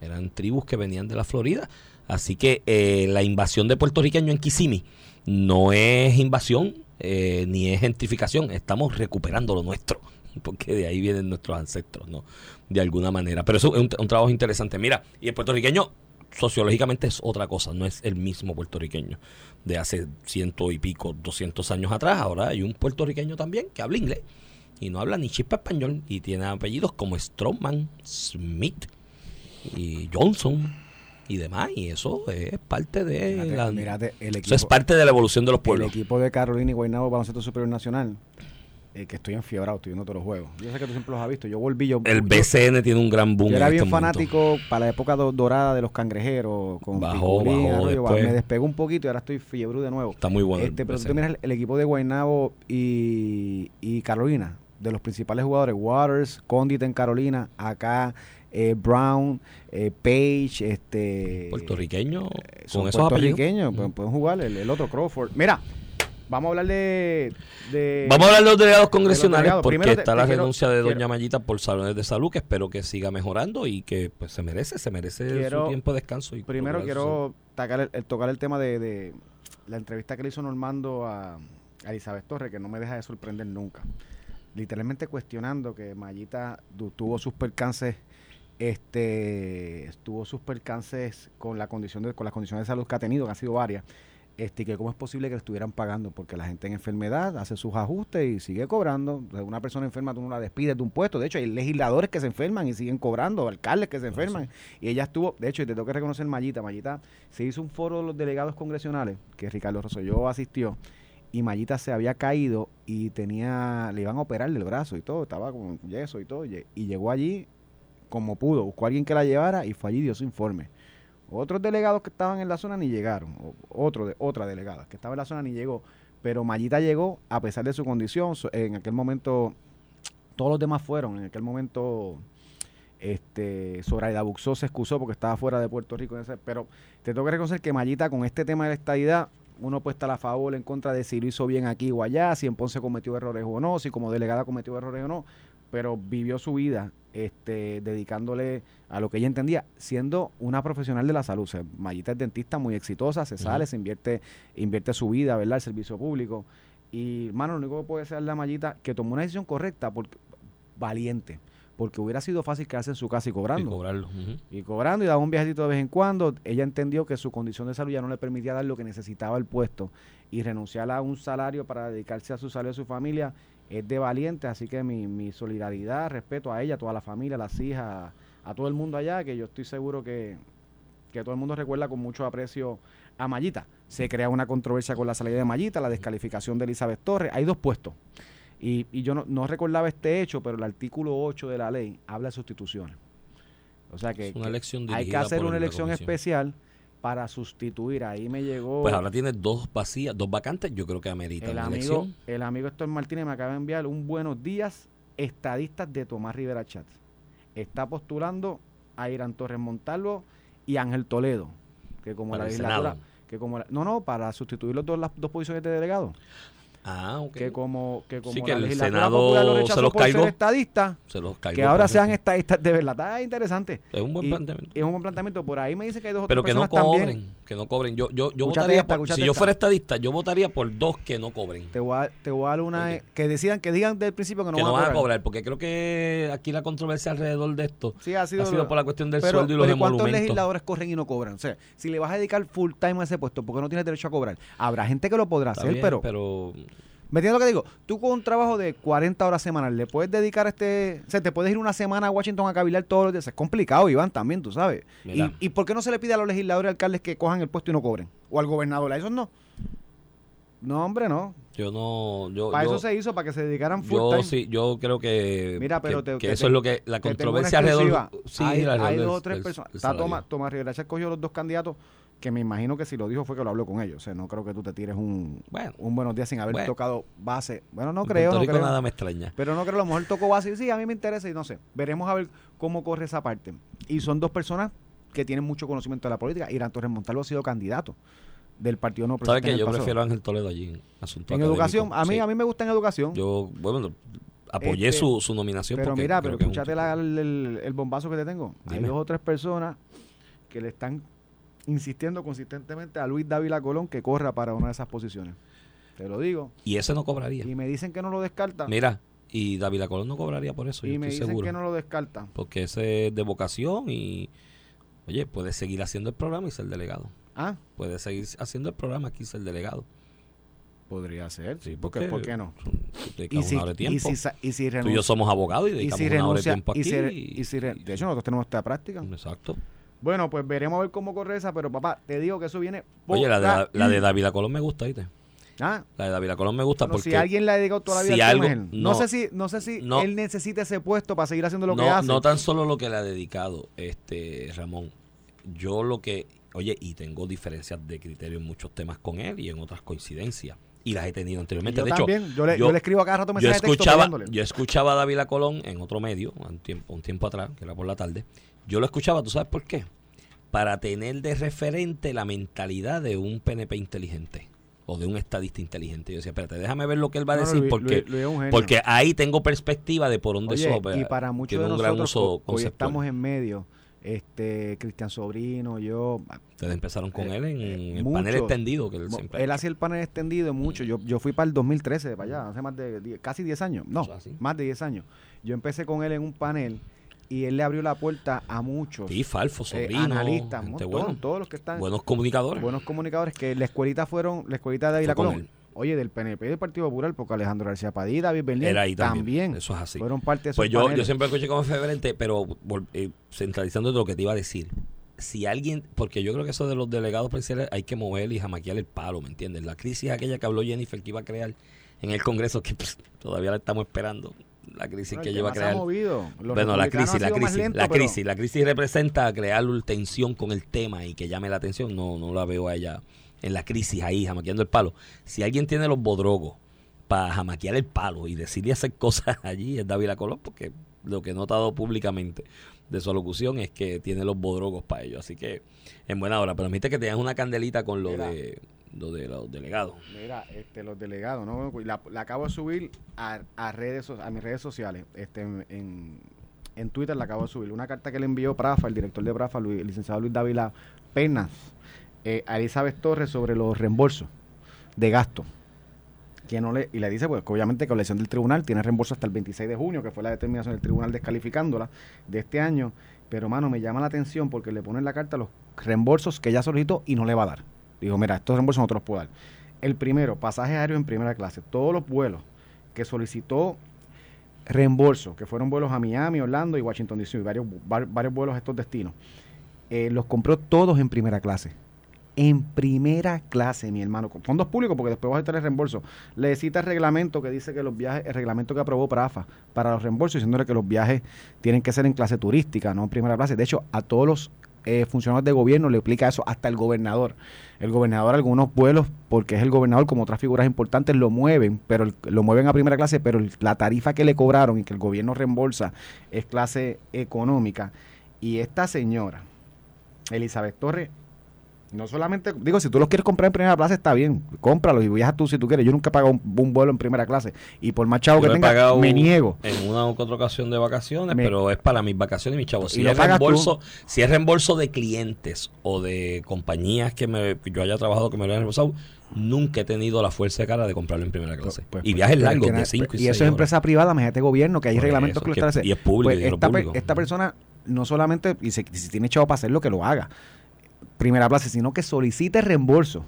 Eran tribus que venían de la Florida. Así que eh, la invasión de puertorriqueños en Kissimmee no es invasión eh, ni es gentrificación. Estamos recuperando lo nuestro. Porque de ahí vienen nuestros ancestros, ¿no? De alguna manera. Pero eso es un, trabajo interesante. Mira, y el puertorriqueño sociológicamente es otra cosa, no es el mismo puertorriqueño de hace ciento y pico, doscientos años atrás. Ahora hay un puertorriqueño también que habla inglés y no habla ni chispa español y tiene apellidos como Stroman, Smith y Johnson y demás. Y eso es parte de Mírate, la, mírate, el eso es equipo, parte de la evolución de los el pueblos. equipo de Carolina y Guaynabo Baloncesto Superior Nacional, eh, que estoy enfiebrado, estoy viendo todos los juegos. Yo sé que tú siempre los has visto. Yo volví, yo, El yo- BCN tiene un gran boom. yo era en bien este momento. fanático para la época do- dorada de los cangrejeros. Con Bajó, Piculín, bajó. Me despegó un poquito y ahora estoy fiebre de nuevo. Está muy bueno. el este, pero tú miras el, el equipo de Guaynabo y, y Carolina, de los principales jugadores, Waters, Condit en Carolina, acá eh, Brown, eh, Page, este puertorriqueño eh, son esos puertorriqueños, pueden, pueden jugar, el, el otro Crawford. Mira, vamos a hablar de... de- Vamos a hablar de los delegados congresionales delegados. porque Primero te- está te la quiero- renuncia de Doña Mayita por salones de salud que espero que siga mejorando y que pues se merece, se merece Quiero- su tiempo de descanso. Y Primero quiero tocar el, el- tocar el tema de, de la entrevista que le hizo Normando a, a Elizabeth Torres, que no me deja de sorprender nunca. Literalmente cuestionando que Mayita tuvo sus percances, este, tuvo sus percances con la condición de, con las condiciones de salud que ha tenido, que han sido varias, este, que cómo es posible que le estuvieran pagando, porque la gente en enfermedad hace sus ajustes y sigue cobrando. Una persona enferma tú no la despides de un puesto. De hecho, hay legisladores que se enferman y siguen cobrando, alcaldes que se enferman. Y ella estuvo, de hecho, y te tengo que reconocer Mayita, Mayita, se hizo un foro de los delegados congresionales, que Ricardo Rosselló asistió, y Mayita se había caído y tenía, le iban a operar el brazo y todo, estaba con yeso y todo, y, y llegó allí como pudo, buscó a alguien que la llevara y fue allí dio su informe. Otros delegados que estaban en la zona ni llegaron, otro de, otra delegada que estaba en la zona ni llegó, pero Mayita llegó a pesar de su condición, en aquel momento todos los demás fueron, en aquel momento este Zoraida Buxó se excusó porque estaba fuera de Puerto Rico, pero te tengo que reconocer que Mayita con este tema de la estadidad uno puede estar a favor en contra de si lo hizo bien aquí o allá, si en Ponce cometió errores o no, si como delegada cometió errores o no, pero vivió su vida este, dedicándole a lo que ella entendía, siendo una profesional de la salud. O sea, Mayita es dentista muy exitosa, se sale, se invierte, invierte su vida, ¿verdad? El servicio público. Y, mano, lo único que puede ser la Mayita que tomó una decisión correcta, porque, valiente, porque hubiera sido fácil quedarse en su casa y Y cobrando. cobrarlo. ujú. Y cobrando y daba un viajecito de vez en cuando. Ella entendió que su condición de salud ya no le permitía dar lo que necesitaba el puesto y renunciar a un salario para dedicarse a su salud y a su familia es de valiente. Así que mi, mi solidaridad, respeto a ella, a toda la familia, a las hijas, a todo el mundo allá, que yo estoy seguro que, que todo el mundo recuerda con mucho aprecio a Mayita. Se crea una controversia con la salida de Mayita, la descalificación de Elizabeth Torres. Hay dos puestos. Y, y yo no, no recordaba este hecho, pero el artículo 8 de la ley habla de sustituciones. O sea que, Es una que elección hay que hacer una elección comisión. especial para sustituir. Ahí me llegó Pues ahora tiene dos vacías, dos vacantes. Yo creo que amerita el amigo, elección. el amigo Héctor Martínez me acaba de enviar un buenos días estadistas de Tomás Rivera Chat. Está postulando a Irán Torres Montalvo y Ángel Toledo, que como Para la legislatura, que como la- no, no, para sustituir los dos, las dos posiciones de delegado, Ah, ok. que como que como Sí, que la el Senado se los cargó. estadista, Se los cargó que ahora sean estadistas de verdad, está interesante. Es un buen Y- planteamiento. Es un buen planteamiento. Por ahí me dice que hay dos Pero que no personas también. Que no cobren. Yo, yo, yo votaría esta, por, si yo esta. fuera estadista, yo votaría por dos que no cobren. Te voy a, te voy a dar una que decidan, que digan del principio que no, que no van van a cobrar, porque creo que aquí la controversia alrededor de esto Sí, ha sido, ha sido por la cuestión del pero, sueldo y los ¿y ¿Cuántos emolumentos. legisladores corren y no cobran? O sea, si le vas a dedicar full time a ese puesto, ¿por qué no tienes derecho a cobrar? Habrá gente que lo podrá Está hacer, bien, pero, pero ¿Me entiendes lo que digo? Tú con un trabajo de 40 horas semanales, ¿le puedes dedicar este... O sea, te puedes ir una semana a Washington a cavilar todos los días. Es complicado, Iván, también, tú sabes. ¿Y. ¿Y por qué no se le pide a los legisladores y alcaldes que cojan el puesto y no cobren? O al gobernador, a esos no. No, hombre, no. yo no... Yo, Para yo, eso se hizo, para que se dedicaran full yo time. sí, yo creo que, Mira, pero que, te- que te- eso es lo que la controversia alrededor... Sí, hay, hay dos o tres personas. Está. Tomás, Rivera Chat cogió los dos candidatos que me imagino que si lo dijo fue que lo habló con ellos. O sea, no creo que tú te tires un, Bueno. un buenos días sin haber Bueno. tocado base. Bueno, no En creo, Puerto no creo. nada me extraña. Pero no creo, a lo mejor tocó base y sí, a mí me interesa y no sé. Veremos a ver cómo corre esa parte. Y son dos personas que tienen mucho conocimiento de la política. Irán Torres Montalvo ha sido candidato del Partido No ¿Sabes Progresista en que yo pasado. prefiero a Ángel Toledo allí en asunto En académico? educación, a mí, Sí. a mí me gusta en educación. Yo, bueno, apoyé Este, su, su nominación Pero porque mira, pero escúchate la- el, el- bombazo que te tengo. Hay dos o tres personas que le están insistiendo consistentemente a Luis Dávila Colón que corra para una de esas posiciones. Te lo digo. Y ese no cobraría. Y me dicen que no lo descarta. Mira, y David Colón no cobraría por eso, y yo me estoy dicen seguro. que no lo descarta. Porque ese es de vocación y, oye, puede seguir haciendo el programa y ser delegado. Ah, Puede seguir haciendo el programa aquí y ser delegado. podría ser. Sí, ¿Por qué, porque ¿Por qué no? Y si, de tiempo. y si, y si Tú y yo renuncia. somos abogados y Y dedicamos si una hora de renuncia. tiempo Y aquí. si, re- y- y si de hecho, nosotros tenemos esta práctica. Exacto. Bueno, pues veremos a ver cómo corre esa, pero papá, te digo que eso viene. Oye, la de, poca- la de David Colón me gusta, ¿viste? Ah, La de David Colón me gusta Bueno, porque si alguien le ha dedicado toda la vida si algo- no, no, sé si no sé si no. él necesita ese puesto para seguir haciendo lo que hace. no tan solo lo que le ha dedicado este Ramón. Yo lo que, oye, y tengo diferencias de criterio en muchos temas con él y en otras coincidencias. Y las he tenido anteriormente. yo de hecho, yo le, yo- yo le escribo a cada rato yo mensajes de texto escuchaba, peleándole. yo escuchaba a David Colón en otro medio, un tiempo, un tiempo atrás, que era por la tarde. Yo lo escuchaba, ¿tú sabes por qué? Para tener de referente la mentalidad de un PNP inteligente o de un estadista inteligente. Yo decía, espérate, déjame ver lo que él va a No, decir, Luis- porque, Luis- Luis porque ahí tengo perspectiva de por dónde Oye, eso y para muchos de nosotros hoy conceptual. estamos en medio, este Cristian Sobrino, yo, Ustedes empezaron con Eh, él en eh, el mucho. panel extendido que él siempre él hacía el panel extendido mucho. Yo, yo fui para el 2013, para allá, hace más de die- casi 10 años. No, más de 10 años. Yo empecé con él en un panel y él le abrió la puerta a muchos Sí, Falfo, eh, Sobrino, analistas, un buena, montón, todos los que están buenos comunicadores. buenos comunicadores que la escuelita fueron, la escuelita de con Colón. Oye, del PNP y del Partido Popular, porque Alejandro García Padilla, David Berlín Era ahí también. también, Eso es así. fueron parte de Pues yo, yo siempre escuché como referente, pero eh, centralizando lo que te iba a decir. Si alguien, porque yo creo que eso de los delegados presidenciales hay que mover y jamaquear el palo, ¿me entiendes? La crisis aquella que habló Jennifer que iba a crear en el Congreso, que pff, todavía la estamos esperando. La crisis Bueno, que lleva a más se ha crear. movido. Bueno, la crisis, la crisis, la pero- crisis, la crisis representa crear tensión con el tema y que llame la atención. No, no la veo a ella en la crisis ahí, jamaqueando el palo. Si alguien tiene los bodrogos para jamaquear el palo y decirle hacer cosas allí es David Colón, porque lo que he notado públicamente de su alocución es que tiene los bodrogos para ello. Así que en buena hora. Pero viste que tenías una candelita con lo Mira. de de los delegados. Mira, este, los delegados, ¿no? La, la acabo de subir a, redes a mis redes sociales. Este, en, en, Twitter la acabo de subir. Una carta que le envió Prafa, el director de Prafa, el licenciado Luis Dávila Penas, eh, a Elizabeth Torres sobre los reembolsos de gasto. Que no le, y le dice, pues, que obviamente con la elección del tribunal tiene reembolso hasta el 26 de junio, que fue la determinación del tribunal descalificándola de este año. Pero, mano, me llama la atención porque le pone en la carta los reembolsos que ella solicitó y no le va a dar. Digo, mira, estos reembolsos no te los puedo dar. El primero, pasaje aéreo en primera clase. Todos los vuelos que solicitó reembolso, que fueron vuelos a Miami, Orlando y Washington DC, varios, var- varios vuelos a estos destinos, eh, los compró todos en primera clase. En primera clase, mi hermano, con fondos públicos, porque después vas a tener reembolso. Le cita el reglamento que dice que los viajes, el reglamento que aprobó PRAFA para los reembolsos, diciéndole que los viajes tienen que ser en clase turística, no en primera clase. De hecho, a todos los eh, funcionarios de gobierno le aplica eso, hasta el gobernador. El gobernador, algunos vuelos, porque es el gobernador, como otras figuras importantes, lo mueven, pero lo mueven a primera clase, pero la tarifa que le cobraron y que el gobierno reembolsa es clase económica. Y esta señora, Elizabeth Torres, no solamente, digo, si tú los quieres comprar en primera clase, está bien, cómpralos y viajas tú si tú quieres. Yo nunca he pagado un, un vuelo en primera clase y por más chavo Yo que tenga, me niego. En una u otra ocasión de vacaciones, Me- pero es para mis vacaciones y mis chavos. Y Si lo es, tú. reembolso, si es reembolso de clientes o de compañías que, me, que yo haya trabajado que me lo hayan reembolsado, nunca he tenido la fuerza de cara de comprarlo en primera clase. Pues, y pues, viajes pues, largos de na- 5 y Y 6 eso es empresa privada, imagínate gobierno, que hay Por reglamentos eso, que lo establecen. y es público, Pues esta, público. esta persona no solamente, y se- si tiene chavo para hacerlo, que lo haga, primera clase, sino que solicite reembolso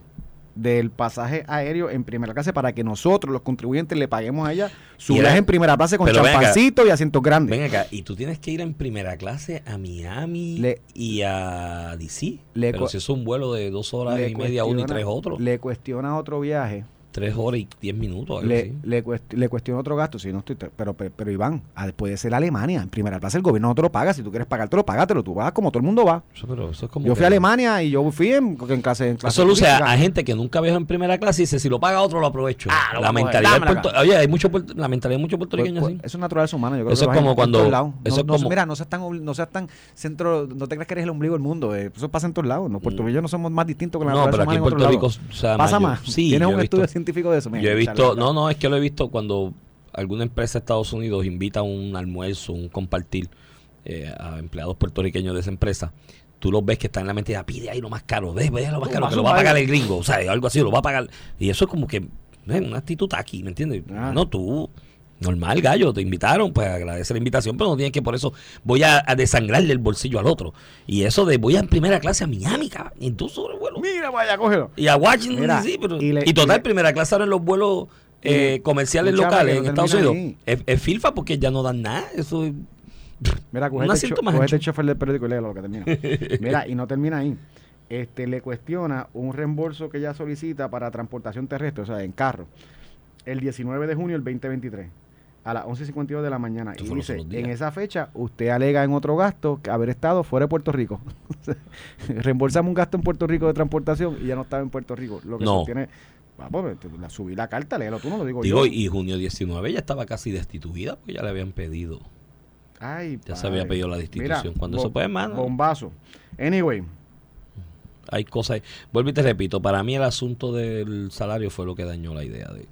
del pasaje aéreo en primera clase para que nosotros, los contribuyentes, le paguemos a ella su viaje en primera clase con champancito y asientos grandes. Ven acá, y tú tienes que ir en primera clase a Miami Le- y a DC. Le pero si es un vuelo de dos horas y media, uno y tres otros. Le cuestiona otro viaje Tres horas y diez minutos. algo le, le, cuest- le cuestiona otro gasto, si no estoy, pero, pero, pero Iván, ah, puede ser Alemania, en primera clase el gobierno no te lo paga, si tú quieres pagártelo, págatelo, tú vas como todo el mundo va. Eso, pero eso es como Yo fui a Alemania y yo fui en, en clase en clase Eso luce a, gente que nunca viajó en primera clase y dice, si lo paga otro, lo aprovecho. Ah, lo la a mentalidad Puerto- Oye, hay mucho, la mentalidad de muchos Pues, puertorriqueños pues, así. eso es naturaleza humana, yo creo Eso que es como cuando- eso No- es no- como- mira, no seas tan no seas tan centro, no te creas que eres el ombligo del mundo, eh, eso pasa en todos lados. No, Puerto Rico no somos más distintos que la Mm. No, pero aquí en Puerto Rico, Pasa más sí, Tienes un estudio científico de eso. mira, Yo he visto, no, no, es que lo he visto cuando alguna empresa de Estados Unidos invita a un almuerzo, un compartir eh, a empleados puertorriqueños de esa empresa. Tú los ves que están en la mente, "Ah, pide ahí lo más caro, ve, ve lo más caro, que lo va a pagar el gringo, o sea, algo así, lo va a pagar. Y eso es como que eh, una actitud aquí, ¿me entiendes? Ah. No, tú, normal, gallo, te invitaron, pues agradece la invitación, pero no tienes que por eso voy a, a desangrarle el bolsillo al otro. Y eso de voy a en primera clase a Miami, cabrón, y tú sobre el vuelo. Mira, vaya, cógelo. Y a Washington Mira, DC, pero. y Y, le- y total, le- primera clase ahora en los vuelos eh, comerciales locales en Estados Unidos. Es, es filfa porque ya no dan nada. Eso es- Mira, ancho. el chofer del periódico y léelo lo que termina. Mira, y no termina ahí. Este, le cuestiona un reembolso que ella solicita para transportación terrestre, o sea, en carro, el 19 de junio del 2023, a las 11.52 de la mañana. Esto Y dice, en esa fecha, usted alega en otro gasto que haber estado fuera de Puerto Rico. Reembolsamos un gasto en Puerto Rico de transportación y ya no estaba en Puerto Rico. Lo que No. sostiene... Vamos, te- la, subí la carta, léelo tú, no lo digo, Digo, yo. y junio 19 ya estaba casi destituida porque ya le habían pedido. Ay, Ya se había pedido la destitución. Cuando eso bo- puede, mano. Bombazo. Anyway, Hay cosas. Vuelvo y te repito, para mí el asunto del salario fue lo que dañó la idea de,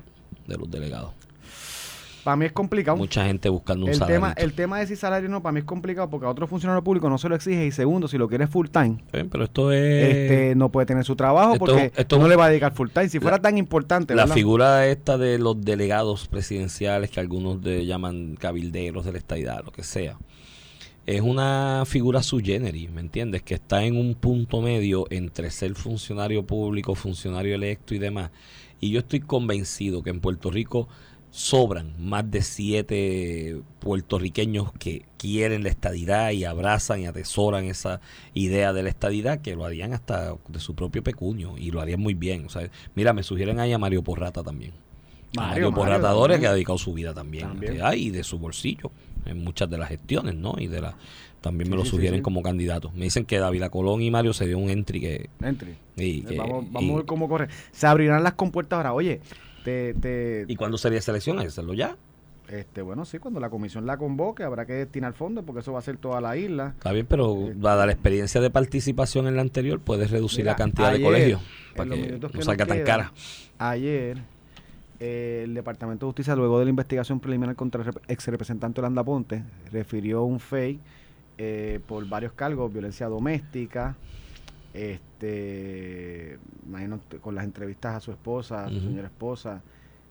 de los delegados. Para mí es complicado. Mucha gente buscando un el salario. tema, el tema de si salario no, para mí es complicado porque a otro funcionario público no se lo exige y segundo, si lo quiere full time, pero esto es. este no puede tener su trabajo esto- porque esto- no le va a dedicar full time. Si fuera La- tan importante, La ¿verdad? figura esta de los delegados presidenciales, que algunos de, llaman cabilderos de la estadidad, lo que sea, es una figura sui generis, ¿me entiendes? Que está en un punto medio entre ser funcionario público, funcionario electo y demás. Y yo estoy convencido que en Puerto Rico sobran más de siete puertorriqueños que quieren la estadidad y abrazan y atesoran esa idea de la estadidad que lo harían hasta de su propio pecunio y lo harían muy bien. O sea, mira, me sugieren ahí a Mario Porrata también. Mario, Mario, Mario Porrata Dores, también. que ha dedicado su vida también, y de su bolsillo en muchas de las gestiones, ¿no? Y de la también me Sí, lo sí, sugieren sí. como candidatos. Me dicen que David Colón y Mario se dio un entry que, Entry. y, Eh, que- vamos vamos y- a ver cómo corre. Se abrirán las compuertas ahora. Oye, te, te, ¿Y cuándo sería esa elección? Hay que hacerlo ya. Este, bueno, sí, cuando la comisión la convoque habrá que destinar fondos porque eso va a ser toda la isla. Está bien, pero dada la experiencia de participación en la anterior, puedes reducir Mira, la cantidad ayer, de colegios para que no salga tan cara. Ayer, eh, el Departamento de Justicia, luego de la investigación preliminar contra el ex representante Orlando Ponte, refirió un FEI eh, por varios cargos, violencia doméstica, este, imagino con las entrevistas a su esposa, a su señora esposa,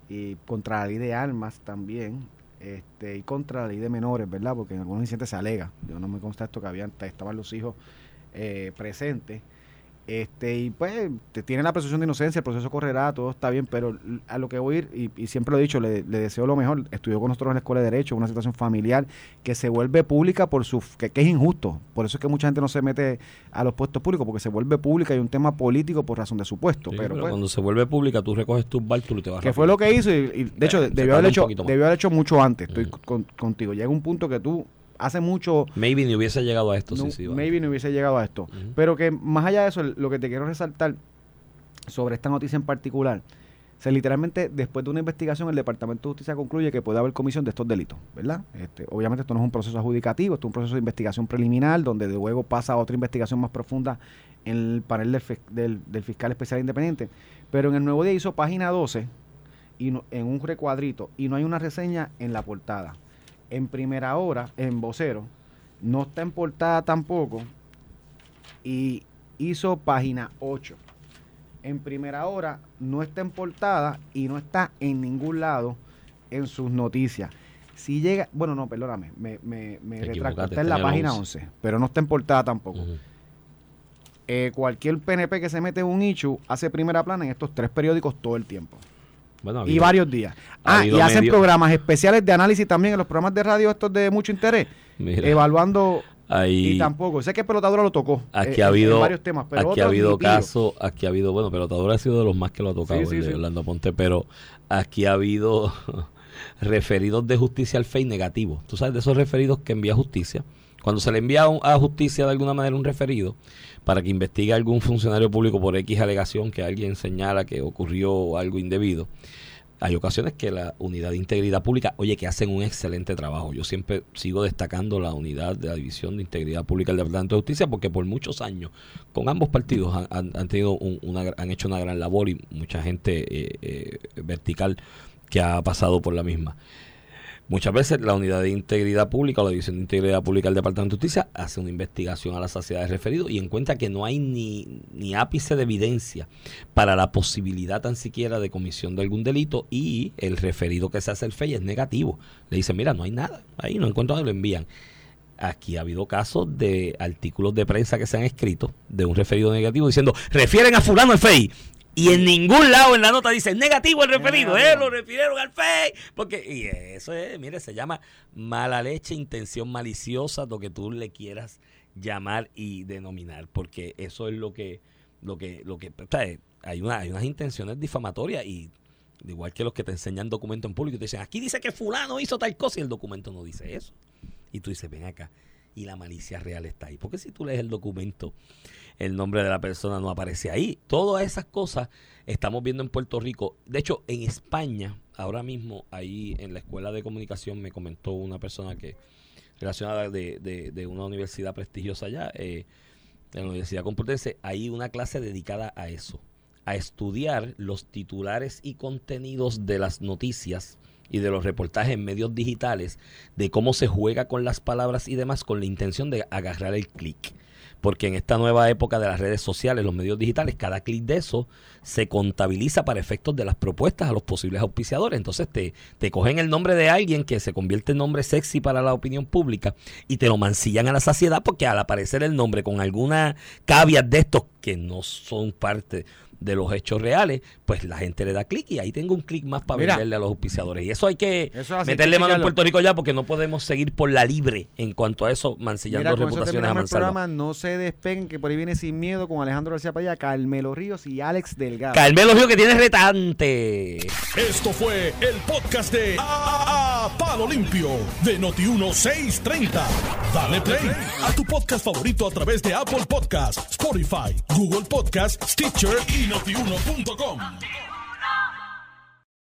y contra la ley de armas también, este, y contra la ley de menores, ¿verdad? Porque en algunos incidentes se alega, yo no me consta esto que habían, estaban los hijos eh, presentes. Este, y pues te tiene la presunción de inocencia, el proceso correrá, todo está bien, pero a lo que voy a ir, y, y siempre lo he dicho, le, le deseo lo mejor, estudió con nosotros en la escuela de Derecho, una situación familiar que se vuelve pública por su, que, que es injusto, por eso es que mucha gente no se mete a los puestos públicos, porque se vuelve pública y un tema político por razón de su puesto, Sí, pero, pero pues, cuando se vuelve pública, tú recoges tus bártulos y te vas que rápido. fue lo que hizo, y, y, de hecho Bueno, se debió haber, hecho, debió haber hecho mucho antes, estoy con- contigo, llega un punto que tú hace mucho Maybe ni hubiese llegado a esto, no- sí, sí. vale. maybe no hubiese llegado a esto. Pero que más allá de eso, lo que te quiero resaltar sobre esta noticia en particular, o sea, literalmente después de una investigación el Departamento de Justicia concluye que puede haber comisión de estos delitos, ¿verdad? Este, obviamente esto no es un proceso adjudicativo, esto es un proceso de investigación preliminar donde luego pasa a otra investigación más profunda en el panel del- del fiscal especial independiente. Pero en el nuevo día hizo página 12 y no- en un recuadrito y no hay una reseña en la portada. En primera hora, en vocero, no está en portada tampoco y hizo página 8. En primera hora no está en portada y no está en ningún lado en sus noticias. Si llega, bueno, no, perdóname, me, me, me retracto, está en la página 11. 11, pero no está en portada tampoco. Eh, cualquier PNP que se mete en un issue hace primera plana en estos tres periódicos todo el tiempo. Bueno, Y varios días. ha Ah, y hacen medio- programas especiales de análisis también en los programas de radio estos de mucho interés, Mira, evaluando ahí- y tampoco. Sé que Pelotadura lo tocó. Aquí eh, ha habido, en varios temas, pero aquí ha habido casos, aquí ha habido, bueno, Pelotador ha sido de los más que lo ha tocado, Sí, sí, el de sí. Orlando Ponte, pero aquí ha habido referidos de justicia al FEI negativos. Tú sabes, de esos referidos que envía justicia. Cuando se le envía a justicia de alguna manera un referido para que investigue a algún funcionario público por X alegación que alguien señala que ocurrió algo indebido, hay ocasiones que la unidad de integridad pública, oye, que hacen un excelente trabajo. Yo siempre sigo destacando la unidad de la División de Integridad Pública del Departamento de Justicia porque por muchos años con ambos partidos han, tenido un- una, han hecho una gran labor y mucha gente eh, eh, vertical que ha pasado por la misma. Muchas veces la unidad de integridad pública o la división de integridad pública del Departamento de Justicia hace una investigación a la saciedad de referido y encuentra que no hay ni, ni ápice de evidencia para la posibilidad tan siquiera de comisión de algún delito y el referido que se hace el FEI es negativo. Le dicen, mira, no hay nada, ahí no encuentro lo envían. Aquí ha habido casos de artículos de prensa que se han escrito de un referido negativo diciendo, refieren a fulano el FEI. Y en ningún lado en la nota dice negativo el referido, eh, lo refirieron al FEI. Porque, y eso es, mire, se llama mala leche, intención maliciosa, lo que tú le quieras llamar y denominar, porque eso es lo que, lo que, lo que, hay, una, hay unas intenciones difamatorias y igual que los que te enseñan documentos en público, te dicen, aquí dice que fulano hizo tal cosa y el documento no dice eso. Y tú dices, ven acá, y la malicia real está ahí. Porque si tú lees el documento, el nombre de la persona no aparece ahí. Todas esas cosas estamos viendo en Puerto Rico. De hecho, en España, ahora mismo, ahí en la escuela de comunicación me comentó una persona que relacionada de, una universidad prestigiosa allá, eh, de la Universidad Complutense, hay una clase dedicada a eso, a estudiar los titulares y contenidos de las noticias y de los reportajes en medios digitales, de cómo se juega con las palabras y demás con la intención de agarrar el clic. Porque en esta nueva época de las redes sociales, los medios digitales, cada clic de eso se contabiliza para efectos de las propuestas a los posibles auspiciadores. Entonces te, te cogen el nombre de alguien que se convierte en nombre sexy para la opinión pública y te lo mancillan a la saciedad porque al aparecer el nombre con alguna caveat de estos que no son parte de los hechos reales, pues la gente le da clic y ahí tengo un clic más para Mira. venderle a los auspiciadores. Y eso hay que Eso meterle que mano en. Puerto Rico ya porque no podemos seguir por la libre en cuanto a eso, mancillando Mira, reputaciones a el programa. No se despeguen, que por ahí viene Sin Miedo con Alejandro García Paya, Carmelo Ríos y Alex Delgado. Carmelo Río que tiene retante. Esto fue el podcast de A, A- Palo Limpio de Noti1630. Dale play a tu podcast favorito a través de Apple Podcasts, Spotify, Google Podcasts, Stitcher y notiuno.com.